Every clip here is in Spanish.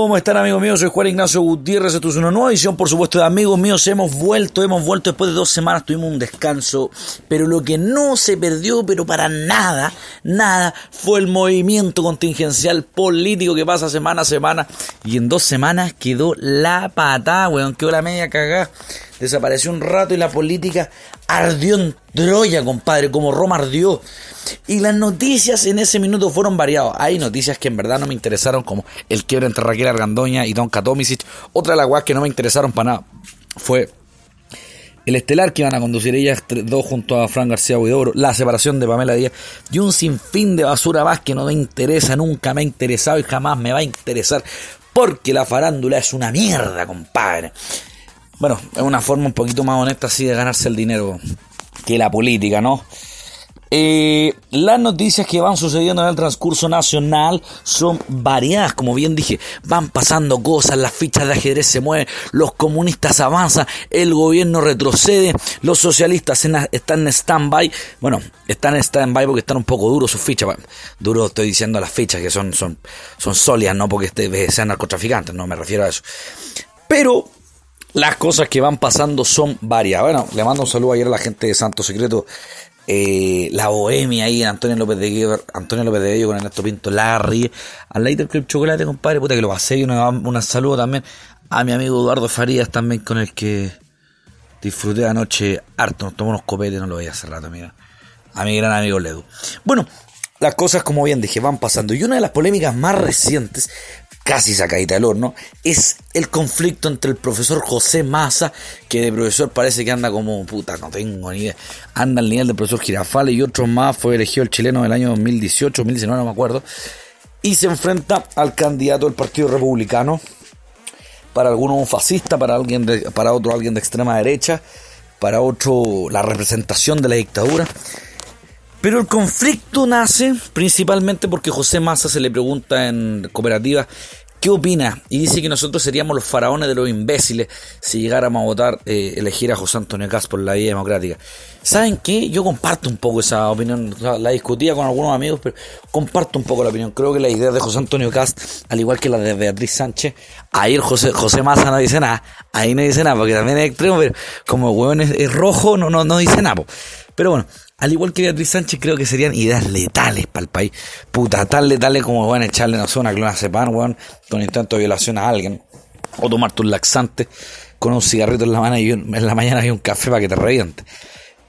¿Cómo están amigos míos? Soy Juan Ignacio Gutiérrez, esto es una nueva edición, por supuesto, de amigos míos. Hemos vuelto, hemos vuelto después de dos semanas, tuvimos un descanso, pero lo que no se perdió, pero para nada, nada, fue el movimiento contingencial político que pasa semana a semana. Y en dos semanas quedó la patada, weón, quedó la media cagada. Desapareció un rato y la política ardió en Troya, compadre, como Roma ardió. Y las noticias en ese minuto fueron variadas. Hay noticias que en verdad no me interesaron, como el quiebre entre Raquel Argandoña y Don Katomisic. Otra de las guas que no me interesaron para nada fue el estelar que iban a conducir ellas dos junto a Fran García Huidobro, la separación de Pamela Díaz y un sinfín de basura más que no me interesa, nunca me ha interesado y jamás me va a interesar porque la farándula es una mierda, compadre. Bueno, es una forma un poquito más honesta así de ganarse el dinero que la política, ¿no? Eh, las noticias que van sucediendo en el transcurso nacional son variadas, como bien dije, van pasando cosas, las fichas de ajedrez se mueven, los comunistas avanzan, el gobierno retrocede, los socialistas están en stand-by, bueno, están en stand-by porque están un poco duros sus fichas, duro estoy diciendo las fichas que son, son, son sólidas, no porque este, sean narcotraficantes, no me refiero a eso, pero las cosas que van pasando son varias. Bueno, le mando un saludo ayer a la gente de Santo Secreto, eh, la Bohemia ahí, Antonio López de Guillo, Antonio López de Bello con Ernesto Pinto, Larry, al Lighter Club Chocolate, compadre, puta que lo pasé y un saludo también a mi amigo Eduardo Farías también con el que disfruté anoche harto, nos tomó unos copetes, no lo veía hace rato, mira. A mi gran amigo Ledu. Bueno, las cosas, como bien dije, van pasando. Y una de las polémicas más recientes casi sacadita del horno, es el conflicto entre el profesor José Massa, que de profesor parece que anda como, puta, no tengo ni idea, anda al nivel del profesor Girafales y otros más, fue elegido el chileno del año 2018, 2019, no me acuerdo, y se enfrenta al candidato del Partido Republicano, para algunos un fascista, para, alguien de, para otro alguien de extrema derecha, para otro la representación de la dictadura. Pero el conflicto nace principalmente porque José Massa se le pregunta en cooperativa qué opina y dice que nosotros seríamos los faraones de los imbéciles si llegáramos a votar, eh, elegir a José Antonio Cast por la vía democrática. ¿Saben qué? Yo comparto un poco esa opinión, la discutía con algunos amigos, pero comparto un poco la opinión. Creo que la idea de José Antonio Cast, al igual que la de Beatriz Sánchez, ahí José, José Massa no dice nada, ahí no dice nada, porque también es extremo, pero como hueón es, rojo, no, no, no dice nada. Pero bueno, al igual que Beatriz Sánchez, creo que serían ideas letales para el país. Puta, tan letales como, bueno, echarle, no sé, una clonazepam, weón, con intento de violación a alguien. O tomarte un laxante con un cigarrito en la, mano y en la mañana y un café para que te reviente.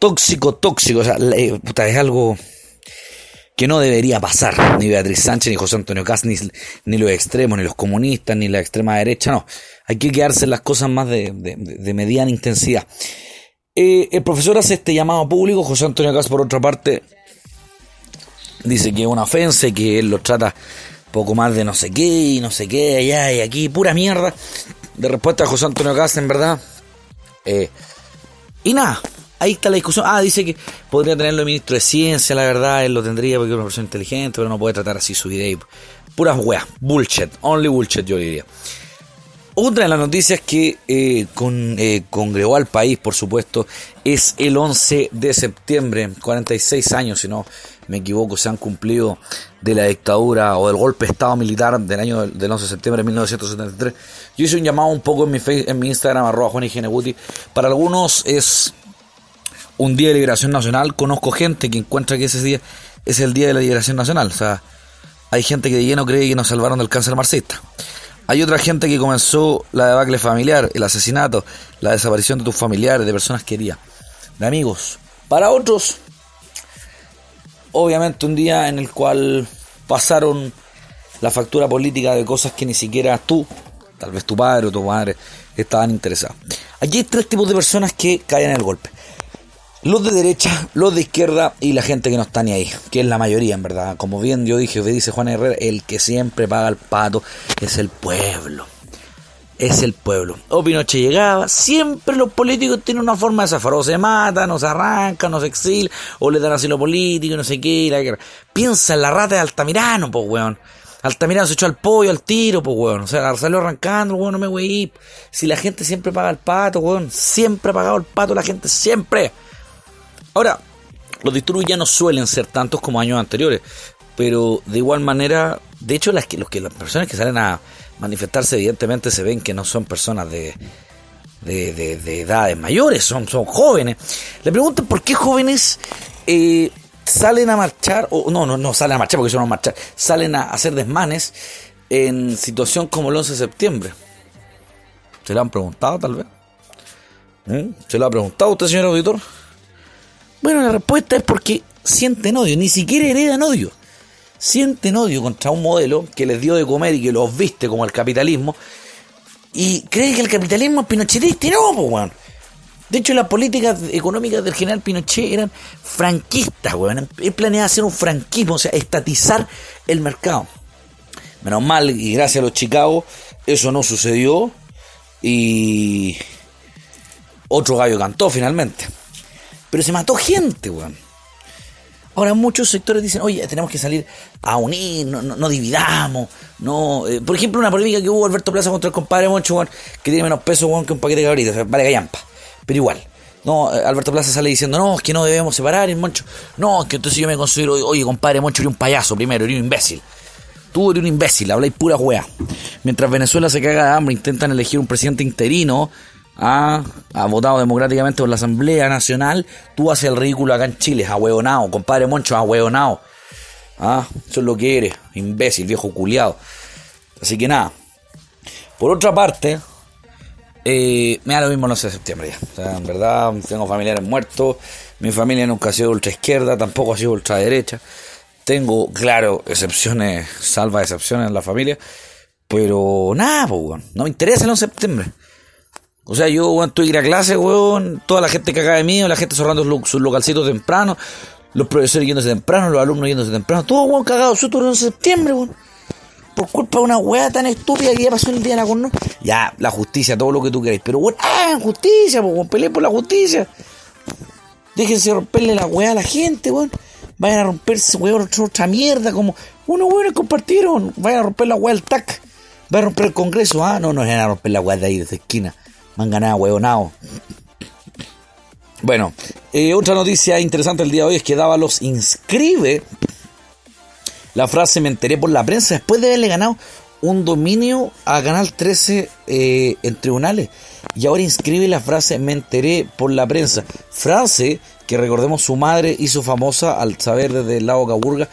Tóxico, tóxico, o sea, puta, es algo que no debería pasar. Ni Beatriz Sánchez, ni José Antonio Cas, ni, ni los extremos, ni los comunistas, ni la extrema derecha, no. Hay que quedarse en las cosas más de, de, de mediana intensidad. Eh, el profesor hace este llamado público, José Antonio Cas, por otra parte, dice que es una ofensa y que él lo trata poco más de no sé qué y no sé qué, allá y aquí, pura mierda. De respuesta a José Antonio Cas, en verdad. Eh, y nada, ahí está la discusión. Ah, dice que podría tenerlo el ministro de Ciencia, la verdad, él lo tendría porque es una persona inteligente, pero no puede tratar así su idea. Puras weas, bullshit, only bullshit, yo diría. Otra de las noticias que eh, con, eh, congregó al país, por supuesto, es el 11 de septiembre. 46 años, si no me equivoco, se han cumplido de la dictadura o del golpe de Estado militar del año del 11 de septiembre de 1973. Yo hice un llamado un poco en mi, en mi Instagram, arroba Juan Para algunos es un día de liberación nacional. Conozco gente que encuentra que ese día es el día de la liberación nacional. O sea, hay gente que de lleno cree que nos salvaron del cáncer marxista. Hay otra gente que comenzó la debacle familiar, el asesinato, la desaparición de tus familiares, de personas queridas, de amigos. Para otros, obviamente un día en el cual pasaron la factura política de cosas que ni siquiera tú, tal vez tu padre o tu madre, estaban interesados. Aquí hay tres tipos de personas que caen en el golpe. Los de derecha, los de izquierda y la gente que no está ni ahí, que es la mayoría en verdad. Como bien yo dije, dice Juan Herrera, el que siempre paga el pato es el pueblo. Es el pueblo. O Pinochet llegaba, siempre los políticos tienen una forma de zafar. O se matan, o se arrancan, o exilian, o le dan asilo político, no sé qué. La Piensa en la rata de Altamirano, pues weón. Altamirano se echó al pollo, al tiro, pues weón. O sea, salió arrancando, weón, no me voy Si la gente siempre paga el pato, weón. Siempre ha pagado el pato la gente, siempre. Ahora, los disturbios ya no suelen ser tantos como años anteriores, pero de igual manera De hecho, las, que, los que, las personas que salen a manifestarse, evidentemente se ven que no son personas de, de, edades mayores, son, son jóvenes. Le preguntan por qué jóvenes eh, salen a marchar, o no, no, no salen a marchar porque son a marchar, salen a hacer desmanes en situación como el 11 de septiembre. ¿Se lo han preguntado tal vez? ¿Mm? ¿Se lo ha preguntado usted, señor auditor? Bueno, la respuesta es porque sienten odio, ni siquiera heredan odio. Sienten odio contra un modelo que les dio de comer y que los viste como el capitalismo. Y creen que el capitalismo es pinochetista no, pues, weón. De hecho, las políticas económicas del general Pinochet eran franquistas, weón. Él planeaba hacer un franquismo, o sea, estatizar el mercado. Menos mal, y gracias a los Chicago, eso no sucedió. Y otro gallo cantó finalmente. Pero se mató gente, weón. Ahora muchos sectores dicen, oye, tenemos que salir a unir, no, dividamos, no... Eh, por ejemplo, una polémica que hubo Alberto Plaza contra el compadre Moncho, weón, que tiene menos peso, weón, que un paquete de cabritas, vale gallampa. Pero igual, no, eh, Alberto Plaza sale diciendo, no, es que no debemos separar el Moncho. No, es que entonces yo me considero, oye, compadre Moncho, eres un payaso primero, eres un imbécil. Tú eres un imbécil, habláis pura weá. Mientras Venezuela se caga de hambre, intentan elegir un presidente interino ¿ah? ha votado democráticamente por la Asamblea Nacional, tú haces el ridículo acá en Chile, ahueonado, compadre Moncho, ahueonado. ¿Ah? Eso es lo que eres, imbécil, viejo culiado. Así que nada. Por otra parte, eh, me da lo mismo el 11 de septiembre ya. O sea, en verdad, tengo familiares muertos. Mi familia nunca ha sido ultra izquierda, tampoco ha sido ultra derecha. Tengo, claro, excepciones, salva excepciones en la familia. Pero nada, pues, no me interesa el 11 de septiembre. O sea, yo, weón, tuve que ir a clase, weón, toda la gente cagada de mí, la gente cerrando sus localcitos temprano, los profesores yéndose temprano, los alumnos yéndose temprano, todo, weón, cagado, su turno en septiembre, weón. Por culpa de una weá tan estúpida que ya pasó el día de la corno. Ya, la justicia, todo lo que tú queréis. Pero, weón, hagan justicia, weón, peleen por la justicia. Déjense romperle la weá a la gente, weón. Vayan a romperse, weón, otra mierda, como unos weones compartieron. Vayan a romper la weá del TAC. Vayan a romper el Congreso. Ah, no, no van a romper la weá de ahí, de esquina Manganada, huevonao. Bueno, eh, otra noticia interesante el día de hoy es que Dávalos inscribe la frase me enteré por la prensa después de haberle ganado un dominio a Canal 13 eh, en tribunales. Y ahora inscribe la frase me enteré por la prensa. Frase que recordemos su madre hizo famosa al saber desde el lago Caburga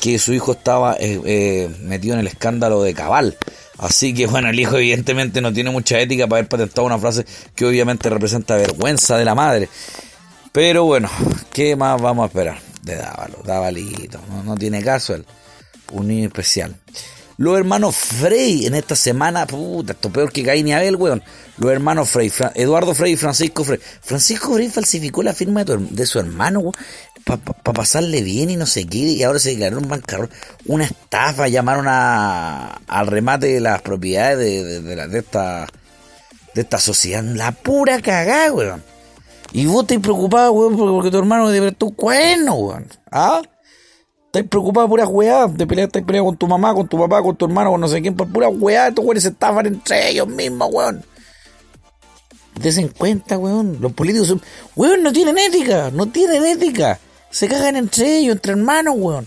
que su hijo estaba eh, metido en el escándalo de Cabal. Así que bueno, el hijo evidentemente no tiene mucha ética para haber patentado una frase que obviamente representa vergüenza de la madre. Pero bueno, ¿qué más vamos a esperar? De Dávalo, Dávalito, no, tiene caso él. Un niño especial. Los hermanos Frey en esta semana, puta, esto peor que Caín y Abel, weón. Los hermanos Frey, Eduardo Frey y Francisco Frey. Francisco Frey falsificó la firma de, su hermano, weón, para pasarle bien y no sé qué, y ahora se declaró un bancarrota. Una estafa, llamaron a, al remate de las propiedades de, de, esta, de esta sociedad. La pura cagada, weón. Y vos estás preocupado, weón, porque, tu hermano de tu cuerno, weón. ¿Ah? Estás preocupado por pura weá, de pelear, estás peleando con tu mamá, con tu papá, con tu hermano, con no sé quién, por pura weá, estos weones se estafan entre ellos mismos, weón. Desen cuenta, weón. Los políticos son. Weón, no tienen ética, no tienen ética. Se cagan entre ellos, entre hermanos, weón.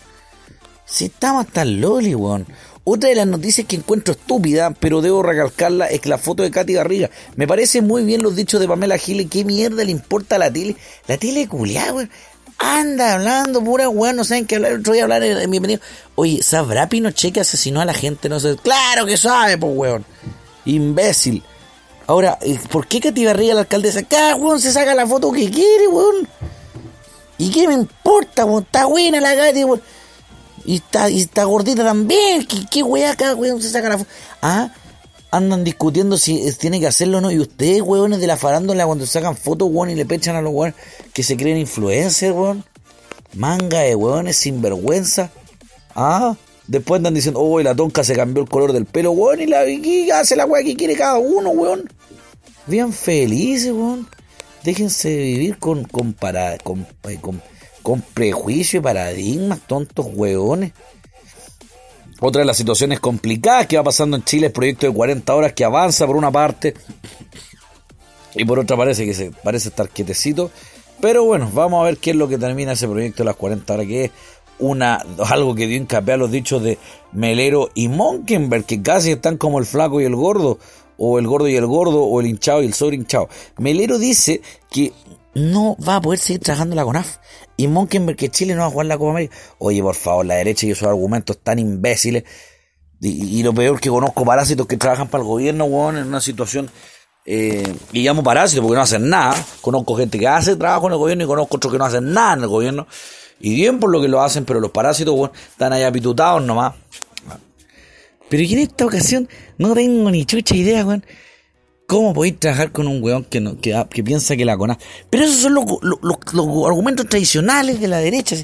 Si estamos hasta loli, weón. Otra de las noticias que encuentro estúpida, pero debo recalcarla, es que la foto de Katy Garriga. Me parece muy bien los dichos de Pamela Giles. ¿Qué mierda le importa a la tele? La tele culiada, weón. Anda hablando pura weón, no saben qué hablar. Otro día hablar en, opinión. Oye, ¿sabrá Pinochet que asesinó a la gente? No sé. Claro que sabe, pues weón. Imbécil. Ahora, eh, ¿por qué Katy Barriga, la alcaldesa? Cada weón se saca la foto que quiere, weón. ¿Y qué me importa, weón? Está buena la Katy, weón. Y está, y está gordita también. ¿Qué, qué weá cada weón se saca la? Ah, andan discutiendo si tiene que hacerlo o no. Y ustedes, weones de la farándula, cuando sacan fotos, weón, y le pechan a los weones que se creen influencers, weón. Manga de weones sin vergüenza. Ah, después andan diciendo, oh, la tonca se cambió el color del pelo, weón, y la Vicky hace la weá que quiere cada uno, weón. Bien felices, weón. Déjense vivir con, con, para, con, eh, con, y paradigmas, tontos weones. Otra de las situaciones complicadas que va pasando en Chile, el proyecto de 40 horas que avanza por una parte y por otra parece que se parece estar quietecito. Pero bueno, vamos a ver qué es lo que termina ese proyecto de las 40 horas, que es una, algo que dio hincapié a los dichos de Melero y Monkenberg, que casi están como el flaco y el gordo, o el gordo y el gordo, o el hinchado y el sobre hinchado. Melero dice que no va a poder seguir trabajando la CONAF. Y Monkenberg que Chile no va a jugar la Copa América. Oye, por favor, la derecha y esos argumentos tan imbéciles. Y, lo peor que conozco parásitos que trabajan para el gobierno, weón, en una situación, eh, y llamo parásitos porque no hacen nada. Conozco gente que hace trabajo en el gobierno y conozco otros que no hacen nada en el gobierno. Y bien por lo que lo hacen, pero los parásitos, weón, están ahí apitutados nomás. Pero en esta ocasión no tengo ni chucha idea, weón. ¿Cómo podéis trabajar con un weón que, no, que, que piensa que la conoce? Pero esos son los, argumentos tradicionales de la derecha.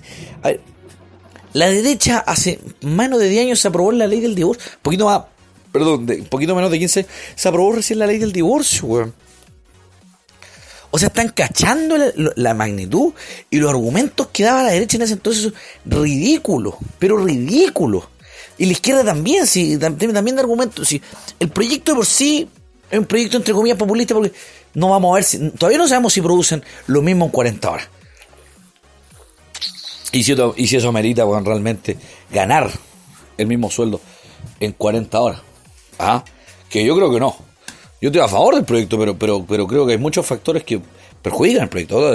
La derecha hace menos de 10 años se aprobó la ley del divorcio. Un poquito más, perdón, un poquito menos de 15, se aprobó recién la ley del divorcio, weón. O sea, están cachando la, magnitud y los argumentos que daba la derecha en ese entonces ridículos, pero ridículos. Y la izquierda también, sí, también, también de argumentos. Sí. El proyecto de por sí es un proyecto entre comillas populista porque no vamos a ver si, todavía no sabemos si producen lo mismo en 40 horas. Y si, y si eso amerita bueno, realmente ganar el mismo sueldo en 40 horas. ¿Ah? Que yo creo que no. Yo estoy a favor del proyecto, pero, pero, pero creo que hay muchos factores que perjudican el proyecto.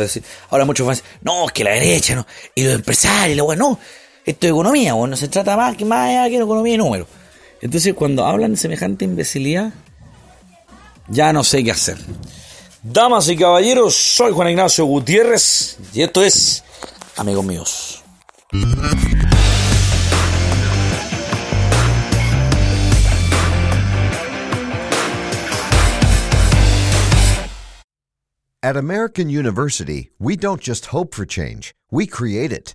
ahora muchos fans, no, es que la derecha, no, y los empresarios, la bueno, no, esto es economía, bueno, no se trata más que más que economía y números. Entonces, cuando hablan de semejante imbecilidad, ya no sé qué hacer. Damas y caballeros, soy Juan Ignacio Gutiérrez y esto es Amigos Míos. At American University, we don't just hope for change, we create it.